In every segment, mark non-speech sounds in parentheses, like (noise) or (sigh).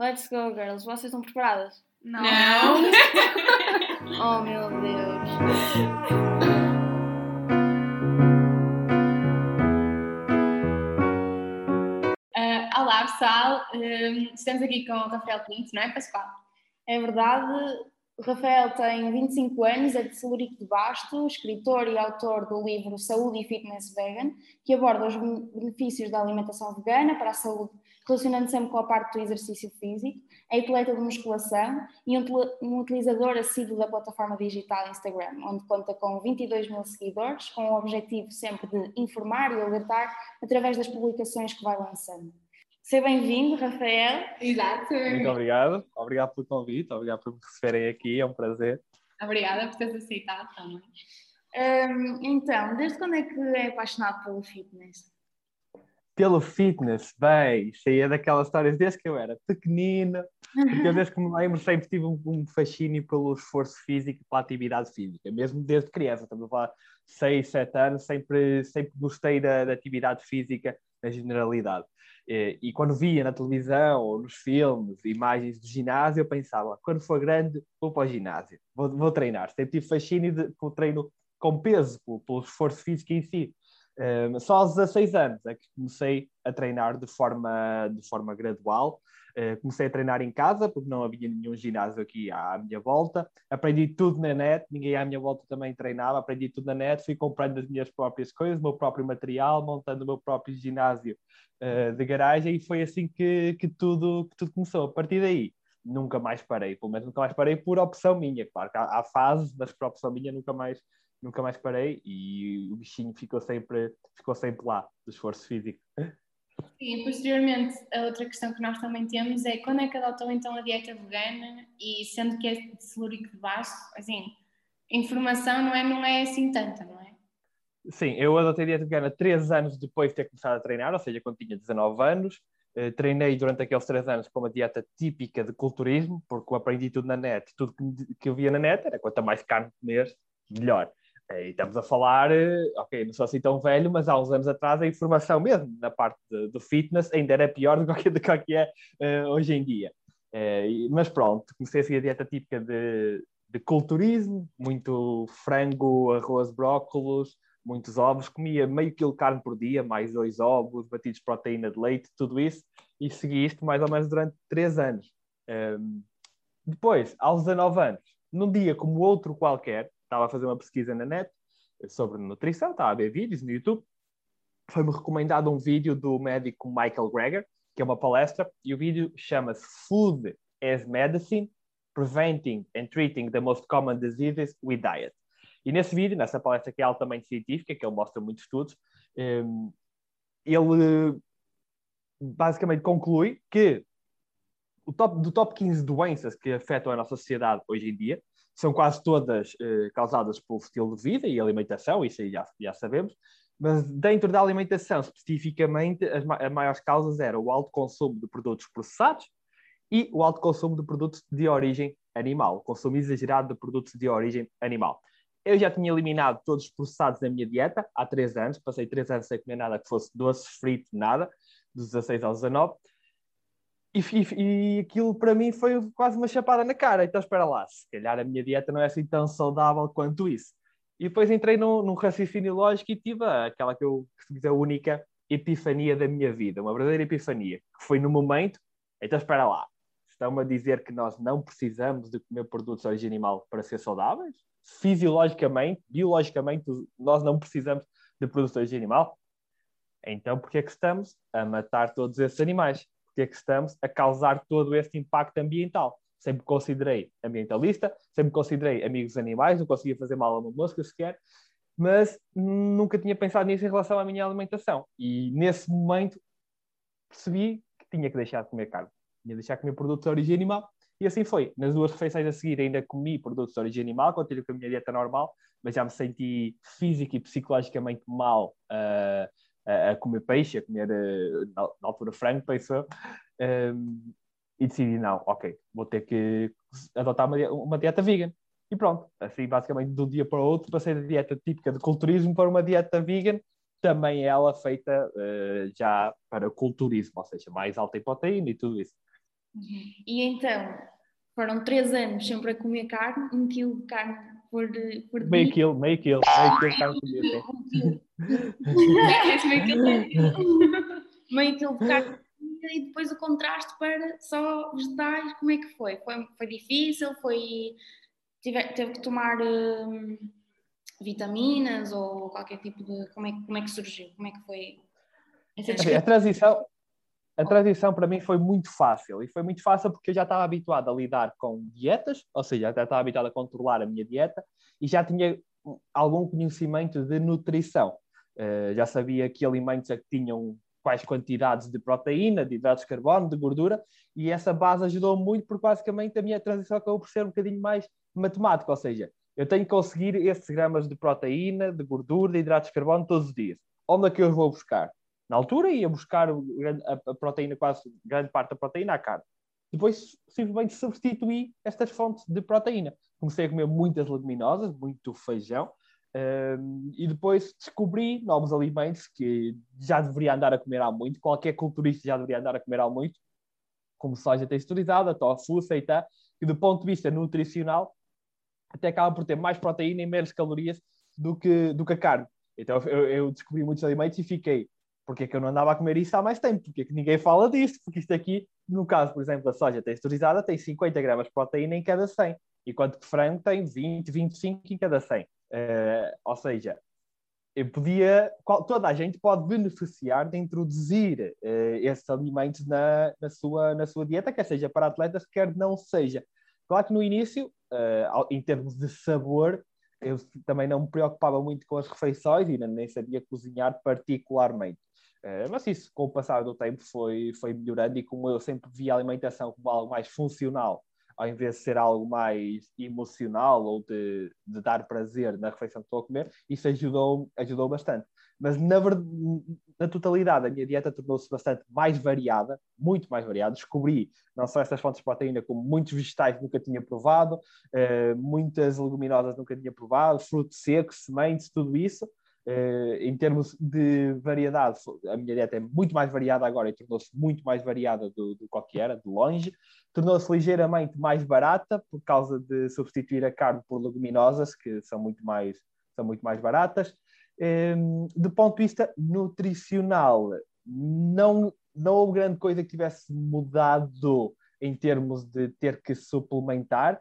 Let's go, girls. Vocês estão preparadas? Não. (laughs) Oh, meu Deus. Ah, olá, pessoal. Hum, estamos aqui com o Rafael Pinto, não é, Pascoal? É verdade, o Rafael tem 25 anos, é de Celurico de Basto, escritor e autor do livro Saúde e Fitness Vegan, que aborda os ben- benefícios da alimentação vegana para a saúde, relacionando sempre com a parte do exercício físico. É atleta de musculação e um, um utilizador assíduo da plataforma digital Instagram, onde conta com 22 mil seguidores, com o objetivo sempre de informar e alertar através das publicações que vai lançando. Seja bem-vindo, Rafael. Exato. Muito obrigado. Obrigado pelo convite, obrigado por me receberem aqui, é um prazer. Obrigada por teres aceitado também. Hum, então, desde quando é que é apaixonado pelo fitness? Pelo fitness, bem, cheia daquelas histórias desde que eu era pequenino, porque eu desde que me lembro sempre tive um, um fascínio pelo esforço físico pela atividade física, mesmo desde criança, estamos falar 6, 7 anos, sempre, sempre gostei da, da atividade física na generalidade. E, e quando via na televisão ou nos filmes imagens do ginásio, eu pensava, quando for grande, vou para o ginásio, vou, vou treinar. Sempre tive fascínio de, pelo treino com peso, pelo, pelo esforço físico em si. Um, só aos 16 anos é que comecei a treinar de forma, de forma gradual. Uh, comecei a treinar em casa, porque não havia nenhum ginásio aqui à minha volta. Aprendi tudo na net, ninguém à minha volta também treinava. Aprendi tudo na net, fui comprando as minhas próprias coisas, o meu próprio material, montando o meu próprio ginásio uh, de garagem, e foi assim que, que, tudo, que tudo começou. A partir daí, nunca mais parei, pelo menos nunca mais parei por opção minha. Claro que há, há fases, mas por opção minha nunca mais nunca mais parei e o bichinho ficou sempre, ficou sempre lá, do esforço físico. E posteriormente, a outra questão que nós também temos é quando é que adotou então a dieta vegana e sendo que é de celúrico de baixo, assim, informação não é, não é assim tanta, não é? Sim, eu adotei a dieta vegana três anos depois de ter começado a treinar, ou seja, quando tinha 19 anos. Uh, treinei durante aqueles três anos com uma dieta típica de culturismo, porque eu aprendi tudo na net. Tudo que, que eu via na net era quanto mais carne comer, melhor. E estamos a falar, ok, não sou assim tão velho, mas há uns anos atrás a informação mesmo na parte do fitness ainda era pior do que, do que é uh, hoje em dia. Uh, mas pronto, comecei a seguir a dieta típica de, de culturismo, muito frango, arroz, brócolos, muitos ovos, comia meio quilo de carne por dia, mais dois ovos, batidos de proteína de leite, tudo isso, e segui isto mais ou menos durante três anos. Um, depois, aos 19 anos, num dia como outro qualquer, estava a fazer uma pesquisa na net sobre nutrição, estava a ver vídeos no YouTube. Foi-me recomendado um vídeo do médico Michael Greger, que é uma palestra, e o vídeo chama-se Food as Medicine: Preventing and Treating the Most Common Diseases with Diet. E nesse vídeo, nessa palestra que é altamente científica, que ele mostra muitos estudos, um, ele basicamente conclui que top, do top 15 doenças que afetam a nossa sociedade hoje em dia, são quase todas eh, causadas pelo estilo de vida e alimentação, isso aí já, já sabemos, mas dentro da alimentação, especificamente, as, ma as maiores causas eram o alto consumo de produtos processados e o alto consumo de produtos de origem animal, consumo exagerado de produtos de origem animal. Eu já tinha eliminado todos os processados da minha dieta há três anos, passei três anos sem comer nada que fosse doce, frito, nada, dos 16 aos 19, e, e, aquilo para mim foi quase uma chapada na cara. Então, espera lá, se calhar a minha dieta não é assim tão saudável quanto isso. E depois entrei num, num raciocínio lógico e tive aquela que eu dizer a única epifania da minha vida, uma verdadeira epifania, que foi no momento. Então, espera lá, estão-me a dizer que nós não precisamos de comer produtos de origem animal para ser saudáveis? Fisiologicamente, biologicamente, nós não precisamos de produtos de origem animal? Então, por que é que estamos a matar todos esses animais? É que estamos a causar todo este impacto ambiental. Sempre considerei ambientalista, sempre considerei amigos animais, não conseguia fazer mal a uma mosca sequer, mas nunca tinha pensado nisso em relação à minha alimentação. E nesse momento percebi que tinha que deixar de comer carne, tinha que deixar de comer produtos de origem animal, e assim foi. Nas duas refeições a seguir ainda comi produtos de origem animal, continuo com a minha dieta normal, mas já me senti física e psicologicamente mal uh, a comer peixe, a comer uh, na, na, altura frango, pensou, um, e decidi, não, ok, vou ter que adotar uma, uma, dieta vegan. E pronto, assim, basicamente, de um dia para o outro, passei da dieta típica de culturismo para uma dieta vegan, também ela feita uh, já para culturismo, ou seja, mais alta em proteína e tudo isso. Uhum. E então, foram três anos sempre a comer carne, um quilo de carne por, por meio quilo, meio quilo, meio quilo dia. meio quilo. de carne e depois o contraste para só vegetais, como é que foi? Foi, foi difícil? Foi, tive, teve que tomar hum, vitaminas ou qualquer tipo de... Como é, como é que surgiu? Como é que foi? A transição, a transição para mim foi muito fácil e foi muito fácil porque eu já estava habituado a lidar com dietas, ou seja, já estava habituado a controlar a minha dieta e já tinha algum conhecimento de nutrição. Uh, já sabia que alimentos é que tinham quais quantidades de proteína, de hidratos de carbono, de gordura, e essa base ajudou muito porque basicamente a minha transição acabou por ser um bocadinho mais matemática, ou seja, eu tenho que conseguir esses gramas de proteína, de gordura, de hidratos de carbono todos os dias. Onde é que eu vou buscar? Na altura ia buscar a proteína, quase grande parte da proteína à carne. Depois simplesmente substituí estas fontes de proteína. Comecei a comer muitas leguminosas, muito feijão, um, e depois descobri novos alimentos que já deveria andar a comer há muito, qualquer culturista já deveria andar a comer há muito, como soja texturizada, tofu, seitã, que do ponto de vista nutricional até acaba por ter mais proteína e menos calorias do que, do que a carne. Então eu, eu descobri muitos alimentos e fiquei, porque é que eu não andava a comer isso há mais tempo? Porque é que ninguém fala disso? Porque isto aqui, no caso, por exemplo, da soja texturizada, tem 50 gramas de proteína em cada 100, enquanto que frango tem 20, 25 em cada 100. Uh, ou seja, eu podia, toda a gente pode beneficiar de introduzir uh, esses alimentos na, na, sua, na sua dieta, quer seja para atletas, quer não seja. Claro que no início, uh, em termos de sabor, eu também não me preocupava muito com as refeições e nem sabia cozinhar particularmente. Uh, mas isso, com o passar do tempo, foi, foi melhorando e como eu sempre vi a alimentação como algo mais funcional ao invés de ser algo mais emocional ou de, de dar prazer na refeição que estou a comer, isso ajudou, ajudou bastante. Mas na, na totalidade, a minha dieta tornou-se bastante mais variada, muito mais variada. Descobri não só essas fontes de proteína, como muitos vegetais nunca tinha provado, uh, muitas leguminosas nunca tinha provado, frutos secos, sementes, tudo isso. Uh, em termos de variedade, a minha dieta é muito mais variada agora e tornou-se muito mais variada do, do que era, de longe. Tornou-se ligeiramente mais barata por causa de substituir a carne por leguminosas, que são muito mais, são muito mais baratas. Um, ehm, do ponto de vista nutricional, não, não houve grande coisa que tivesse mudado em termos de ter que suplementar,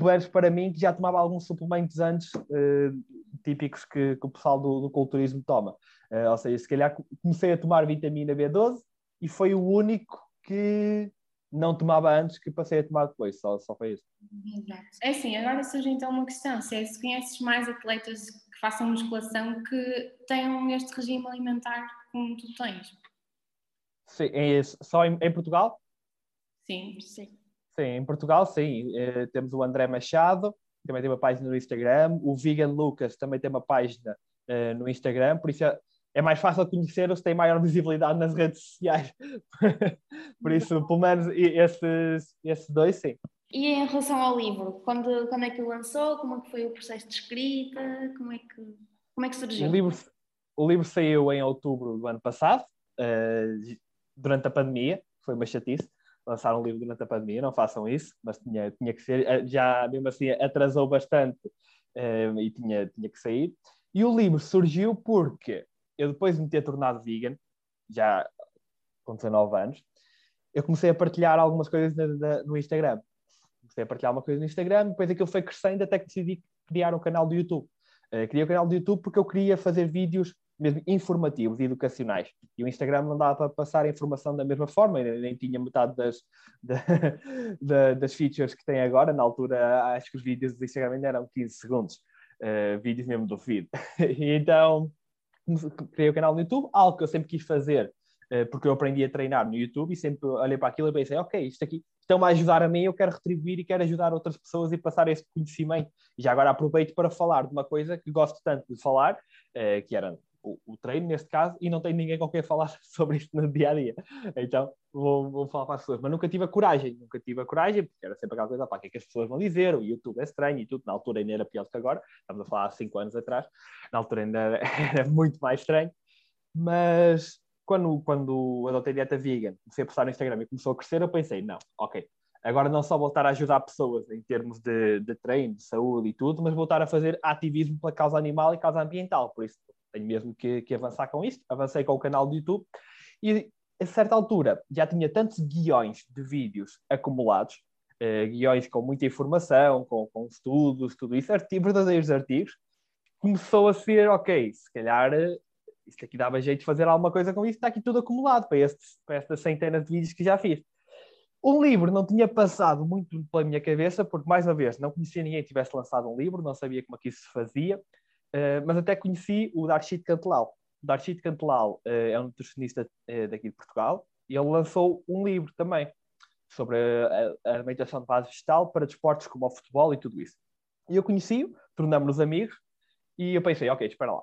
mas para mim que já tomava alguns suplementos antes uh, típicos que, que, o pessoal do, do culturismo toma. Uh, ou seja, se calhar comecei a tomar vitamina B12 e foi o único que não tomava antes que passei a tomar depois, só, só foi isso. Exato. É assim, agora surge então uma questão, se, é, se conheces mais atletas que façam musculação que tenham este regime alimentar como tu tens? Sim, é só em, em Portugal? Sim, sim. Sim, em Portugal, sim. Eh, temos o André Machado, também tem uma página no Instagram. O Vegan Lucas também tem uma página uh, no Instagram, por isso é, é mais fácil conhecer-os, tem maior visibilidade nas redes sociais. (laughs) por isso, pelo menos esses, esses dois, sim. E em relação ao livro, quando, quando é que o lançou? Como é que foi o processo de escrita? Como é que, como é que surgiu? O livro, o livro saiu em outubro do ano passado, uh, durante a pandemia, foi uma chatice lançar um livro durante a pandemia, não façam isso, mas tinha, tinha que ser, eh, já mesmo assim atrasou bastante um, eh, e tinha, tinha que sair. E o livro surgiu porque eu depois de me ter tornado vegan, já com 19 anos, eu comecei a partilhar algumas coisas na, na, no Instagram. Comecei a partilhar uma coisa no Instagram, depois aquilo foi crescendo até que decidi criar um canal do YouTube. Uh, criei o um canal do YouTube porque eu queria fazer vídeos mesmo informativos e educacionais. E o Instagram não dava para passar a informação da mesma forma, nem tinha metade das, (laughs) da, das features que tem agora. Na altura, acho que os vídeos do Instagram ainda eram 15 segundos, uh, vídeos mesmo do feed. (laughs) então, criei o canal no YouTube, algo que eu sempre quis fazer, uh, porque eu aprendi a treinar no YouTube e sempre olhei para aquilo e pensei, ok, isto aqui estão-me a ajudar a mim, eu quero retribuir e quero ajudar outras pessoas e passar esse conhecimento. E já agora aproveito para falar de uma coisa que gosto tanto de falar, uh, que era o, o, treino, neste caso, e não tenho ninguém com quem falar (laughs) sobre isto no dia a dia. Então vou, vou falar para as pessoas. Mas nunca tive a coragem, nunca tive a coragem, porque era sempre aquela coisa, pá, o que é que as pessoas vão dizer? O YouTube é estranho e tudo. Na altura ainda era pior do que agora, estamos a falar há cinco anos atrás, na altura ainda era, (laughs) era muito mais estranho. Mas quando, quando adotei dieta vegan, comecei a postar no Instagram e começou a crescer, eu pensei, não, ok, agora não só voltar a ajudar pessoas em termos de, de treino, de saúde e tudo, mas voltar a fazer ativismo pela causa animal e causa ambiental. Por isso, tenho mesmo que, que avançar com isto. Avancei com o canal do YouTube e, a certa altura, já tinha tantos guiões de vídeos acumulados, eh, guiões com muita informação, com, com estudos, tudo isso, artigos, verdadeiros artigos, começou a ser, ok, se calhar eh, isto aqui dava jeito de fazer alguma coisa com isso, está aqui tudo acumulado para, estes, para estas centenas de vídeos que já fiz. O livro não tinha passado muito pela minha cabeça, porque, mais uma vez, não conhecia ninguém que tivesse lançado um livro, não sabia como é que isso se fazia, uh, mas até conheci o Darshit Cantelal. O Darshit Cantelal uh, é um nutricionista uh, daqui de Portugal, e ele lançou um livro também sobre a, a alimentação de base vegetal para desportos como o futebol e tudo isso. E eu conheci-o, tornamos-nos amigos, e eu pensei, ok, espera lá,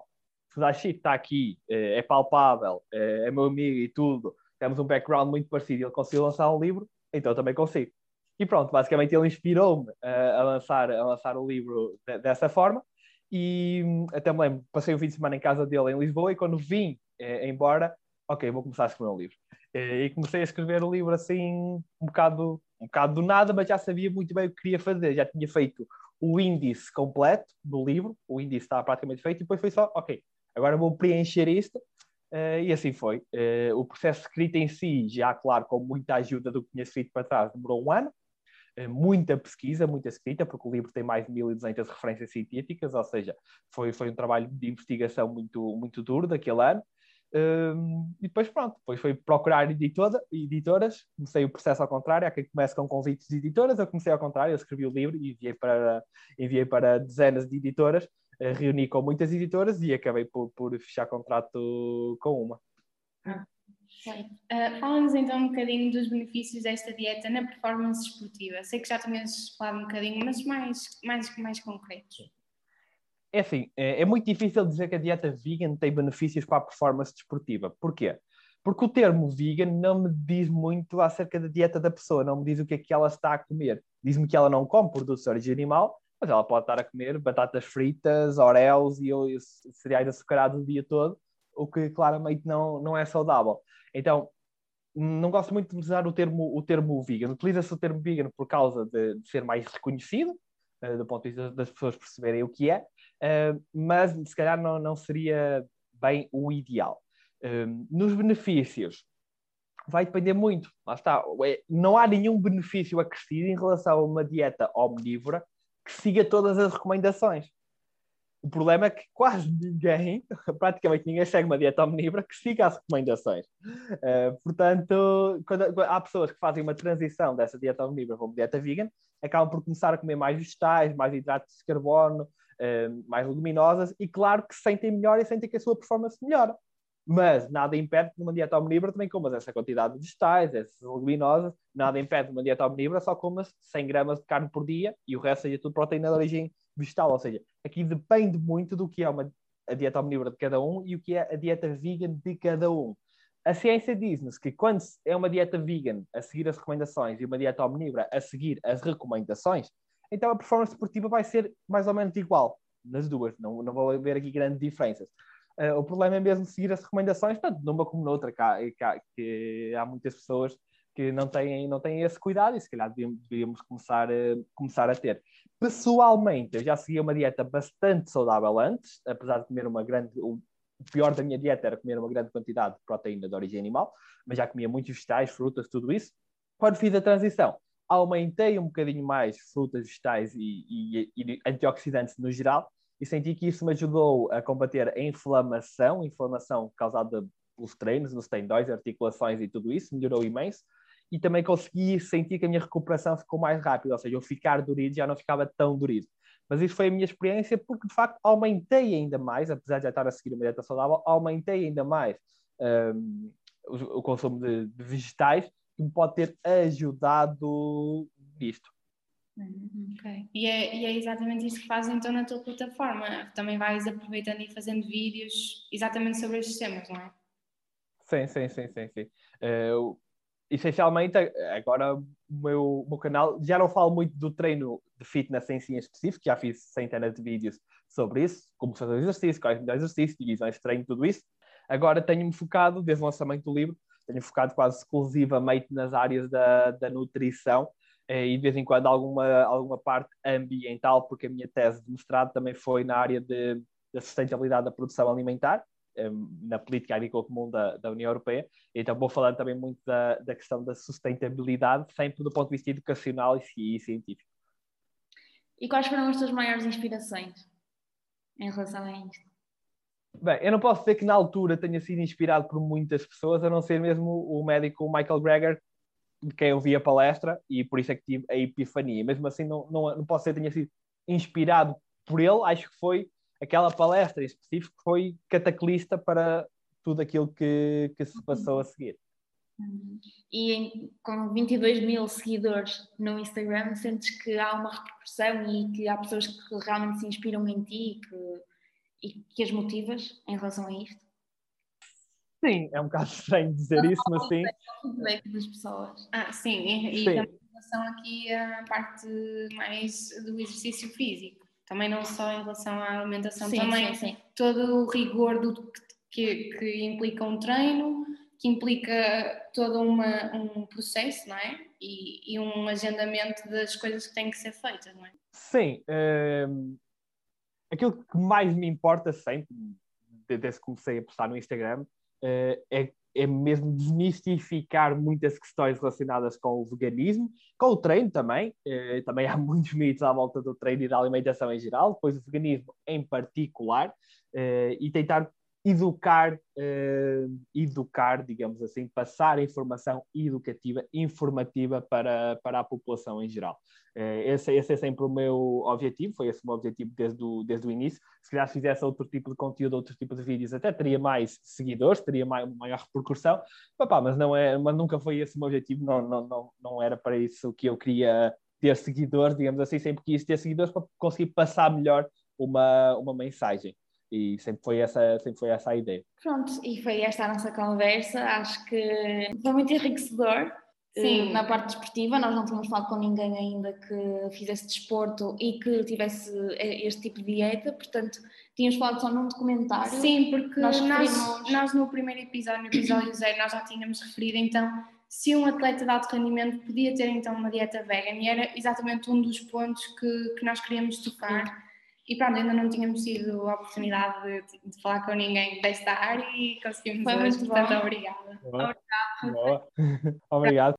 se o Dashit está aqui, é palpável, é meu amigo e tudo, temos um background muito parecido e ele conseguiu lançar um livro, então eu também consigo. E pronto, basicamente ele inspirou-me a, a, lançar, a lançar o livro de, dessa forma. E hum, até me lembro, passei o fim de semana em casa dele em Lisboa e quando vim eh, embora, ok, vou começar a escrever um livro. E comecei a escrever o livro assim, um bocado, um bocado do nada, mas já sabia muito bem o que queria fazer. Já tinha feito o índice completo do livro, o índice estava praticamente feito, e depois foi só, ok, agora vou preencher isto, uh, e assim foi. O processo de escrita em si, já claro, com muita ajuda do que tinha escrito para trás, demorou um ano, muita pesquisa, muita escrita, porque o livro tem mais de 1200 referências científicas, ou seja, foi, foi um trabalho de investigação muito, muito duro daquele ano, um, e depois pronto, depois foi procurar editora, editoras, comecei o processo ao contrário, há quem comece com convites de editoras, eu comecei ao contrário, eu escrevi o livro e enviei para, enviei para dezenas de editoras, uh, reuni com muitas editoras e acabei por, por fechar contrato com uma. Ah, uh, Fala-nos então um bocadinho dos benefícios desta dieta na performance esportiva. Sei que já tinhas falado um bocadinho, mas mais, mais, mais concretos. É assim, é, é, muito difícil dizer que a dieta vegan tem benefícios para a performance desportiva. Porquê? Porque o termo vegan não me diz muito acerca da dieta da pessoa, não me diz o que é que ela está a comer. Diz-me que ela não come produtos de origem animal, mas ela pode estar a comer batatas fritas, oreos e cereais açucarados o dia todo, o que claramente não, não é saudável. Então, não gosto muito de usar o termo, o termo vegan. Utiliza-se o termo vegan por causa de, de ser mais reconhecido, uh, do ponto de vista das pessoas perceberem o que é, uh, mas se calhar não, não seria bem o ideal. Uh, nos benefícios, vai depender muito. Lá está. É, não há nenhum benefício acrescido em relação a uma dieta omnívora que siga todas as recomendações. O problema é que quase ninguém, (laughs) praticamente ninguém, segue uma dieta omnívora que siga as recomendações. Uh, portanto, quando, há pessoas que fazem uma transição dessa dieta omnívora para uma dieta vegan, acabam por começar a comer mais vegetais, mais hidratos de carbono, uh, mais leguminosas, e claro que sentem melhor e sentem que a sua performance melhora. Mas nada impede que numa dieta omnívora também comas essa quantidade de vegetais, essas leguminosas, nada impede numa dieta omnívora só comas 100 gramas de carne por dia e o resto seja tudo proteína de origem vegetal. Ou seja, aqui depende muito do que é uma, a dieta omnívora de cada um e o que é a dieta vegan de cada um. A ciência diz-nos que quando é uma dieta vegan a seguir as recomendações e uma dieta omnívora a seguir as recomendações, então a performance esportiva vai ser mais ou menos igual nas duas, não, não vou haver aqui grandes diferenças. Uh, o problema é mesmo seguir as recomendações, tanto numa como noutra, há, que há muitas pessoas que não têm, não têm esse cuidado e se calhar devíamos, devíamos começar, a, começar a ter. Pessoalmente, eu já seguia uma dieta bastante saudável antes, apesar de comer uma grande, o pior da minha dieta era comer uma grande quantidade de proteína de origem animal, mas já comia muitos vegetais, frutas, tudo isso. Quando fiz a transição, aumentei um bocadinho mais frutas, vegetais e, e, e antioxidantes no geral, e senti que isso me ajudou a combater a inflamação, inflamação causada pelos treinos, nos tendões, articulações e tudo isso, melhorou imenso. E também consegui sentir que a minha recuperação ficou mais rápida, ou seja, eu ficar dorido já não ficava tão dorido. Mas isso foi a minha experiência porque, de facto, aumentei ainda mais, apesar de já estar a seguir uma dieta saudável, aumentei ainda mais um, o, o, consumo de, de, vegetais, que me pode ter ajudado nisto. Uhum, ok. E é, e é exatamente isso que fazes então na tua plataforma. Também vais aproveitando e fazendo vídeos exatamente sobre estes temas, não é? Sim, sim, sim, sim. sim. Uh, essencialmente, agora o meu, meu canal já não falo muito do treino de fitness em si em específico, já fiz centenas de vídeos sobre isso, como fazer exercício, quais melhores exercícios, divisões de treino, tudo isso. Agora tenho-me focado, desde o lançamento do livro, tenho focado quase exclusivamente nas áreas da, da nutrição eh, e de vez em quando alguma, alguma parte ambiental, porque a minha tese de mestrado também foi na área de, da sustentabilidade da produção alimentar, na política agrícola comum da, da União Europeia, então vou falando também muito da, da questão da sustentabilidade, sempre do ponto de vista educacional e, e científico. E quais foram as tuas maiores inspirações em relação a isto? Bem, eu não posso dizer que na altura tenha sido inspirado por muitas pessoas, a não ser mesmo o médico Michael Greger, de quem eu vi a palestra, e por isso é que tive a epifania. Mesmo assim, não, não, não posso dizer que tenha sido inspirado por ele, acho que foi aquela palestra em específico foi cataclista para tudo aquilo que, que se passou a seguir. E em, com 22 mil seguidores no Instagram, sentes que há uma repercussão e que há pessoas que realmente se inspiram em ti e que, e que as motivas em relação a isto? Sim, é um bocado (laughs) estranho dizer isso, mas sim. feedback das pessoas. Ah, sim, e, e também em relação aqui à parte mais do exercício físico. Também não só em relação à alimentação, sim, também sim, sim. todo o rigor do, que, que implica um treino, que implica todo uma, um processo, não é? E, e, um agendamento das coisas que têm que ser feitas, não é? Sim. Um, aquilo que mais me importa sempre, desde que comecei a postar no Instagram, uh, é, é mesmo desmistificar muitas questões relacionadas com o veganismo, com o treino também. Uh, também há (laughs) muitos mitos à volta do treino e da alimentação em geral, depois o veganismo em particular, uh, e tentar educar, uh, educar, digamos assim, passar informação educativa, informativa para, para a população em geral. Uh, esse, esse, é sempre o meu objetivo, foi esse o meu objetivo desde o, desde o início. Se calhar se fizesse outro tipo de conteúdo, outro tipo de vídeos, até teria mais seguidores, teria mais, maior repercussão, mas, não é, mas nunca foi esse o meu objetivo, não, não, não, não era para isso que eu queria ter seguidores, digamos assim, sempre quis ter seguidores para conseguir passar melhor uma, uma mensagem e sempre foi essa sempre foi essa a ideia. Pronto e foi esta a nossa conversa. Acho que foi muito enriquecedor eh, Sim. na parte desportiva. Nós não tínhamos falado com ninguém ainda que fizesse desporto e que tivesse eh, este tipo de dieta. Portanto tínhamos falado só num documentário. Sim, porque nós, nós, nós no primeiro episódio, no episódio zero, nós já tínhamos referido então se um atleta de alto rendimento podia ter então uma dieta vegan e era exatamente um dos pontos que, que nós queríamos tocar. Sim e pronto, ainda não tínhamos tido a oportunidade de, de falar com ninguém desta área e conseguimos Foi hoje, portanto, obrigada. Boa. (laughs) Obrigado. Boa. (laughs) Obrigado.